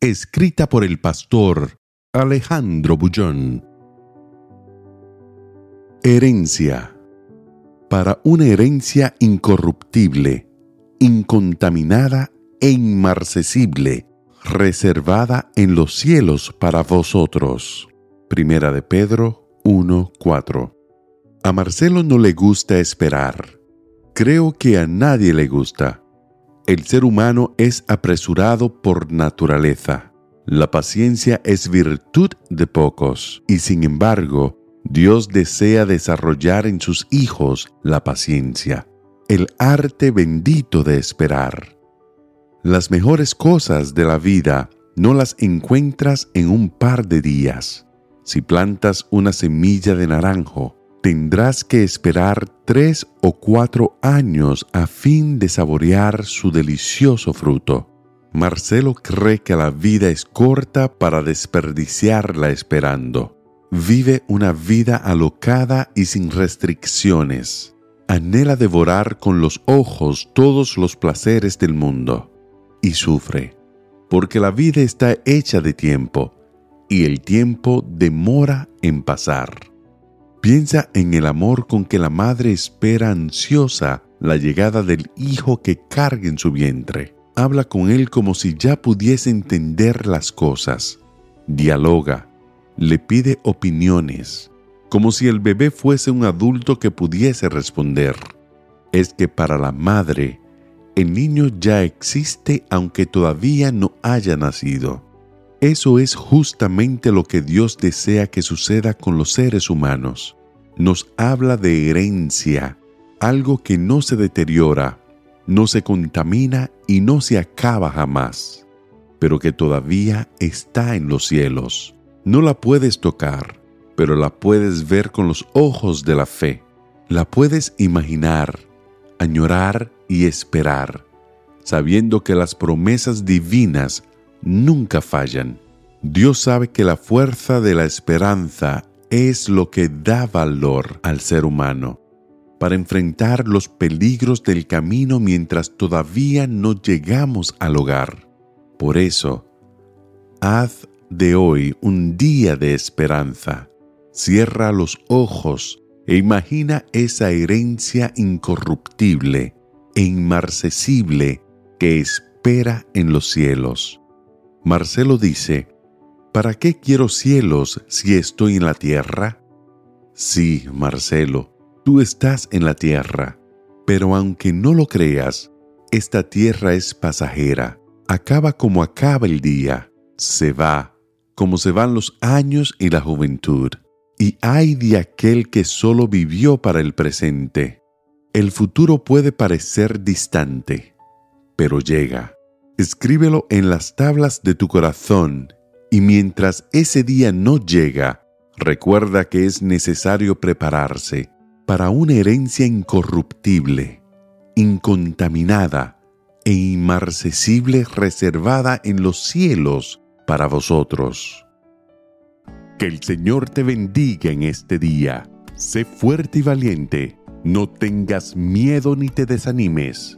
Escrita por el pastor Alejandro Bullón. Herencia. Para una herencia incorruptible, incontaminada e inmarcesible, reservada en los cielos para vosotros. Primera de Pedro 1:4. A Marcelo no le gusta esperar. Creo que a nadie le gusta. El ser humano es apresurado por naturaleza. La paciencia es virtud de pocos, y sin embargo, Dios desea desarrollar en sus hijos la paciencia, el arte bendito de esperar. Las mejores cosas de la vida no las encuentras en un par de días. Si plantas una semilla de naranjo, tendrás que esperar tres o cuatro años a fin de saborear su delicioso fruto. Marcelo cree que la vida es corta para desperdiciarla esperando. Vive una vida alocada y sin restricciones. Anhela devorar con los ojos todos los placeres del mundo. Y sufre, porque la vida está hecha de tiempo, y el tiempo demora en pasar. Piensa en el amor con que la madre espera ansiosa la llegada del hijo que carga en su vientre. Habla con él como si ya pudiese entender las cosas. Dialoga, le pide opiniones, como si el bebé fuese un adulto que pudiese responder. Es que para la madre, el niño ya existe aunque todavía no haya nacido. Eso es justamente lo que Dios desea que suceda con los seres humanos. Nos habla de herencia, algo que no se deteriora, no se contamina y no se acaba jamás, pero que todavía está en los cielos. No la puedes tocar, pero la puedes ver con los ojos de la fe. La puedes imaginar, añorar y esperar, sabiendo que las promesas divinas nunca fallan. Dios sabe que la fuerza de la esperanza es lo que da valor al ser humano para enfrentar los peligros del camino mientras todavía no llegamos al hogar. Por eso, haz de hoy un día de esperanza. Cierra los ojos e imagina esa herencia incorruptible e inmarcesible que espera en los cielos. Marcelo dice, ¿Para qué quiero cielos si estoy en la tierra? Sí, Marcelo, tú estás en la tierra, pero aunque no lo creas, esta tierra es pasajera, acaba como acaba el día, se va, como se van los años y la juventud. Y hay de aquel que solo vivió para el presente. El futuro puede parecer distante, pero llega. Escríbelo en las tablas de tu corazón y mientras ese día no llega, recuerda que es necesario prepararse para una herencia incorruptible, incontaminada e inmarcesible reservada en los cielos para vosotros. Que el Señor te bendiga en este día. Sé fuerte y valiente. No tengas miedo ni te desanimes,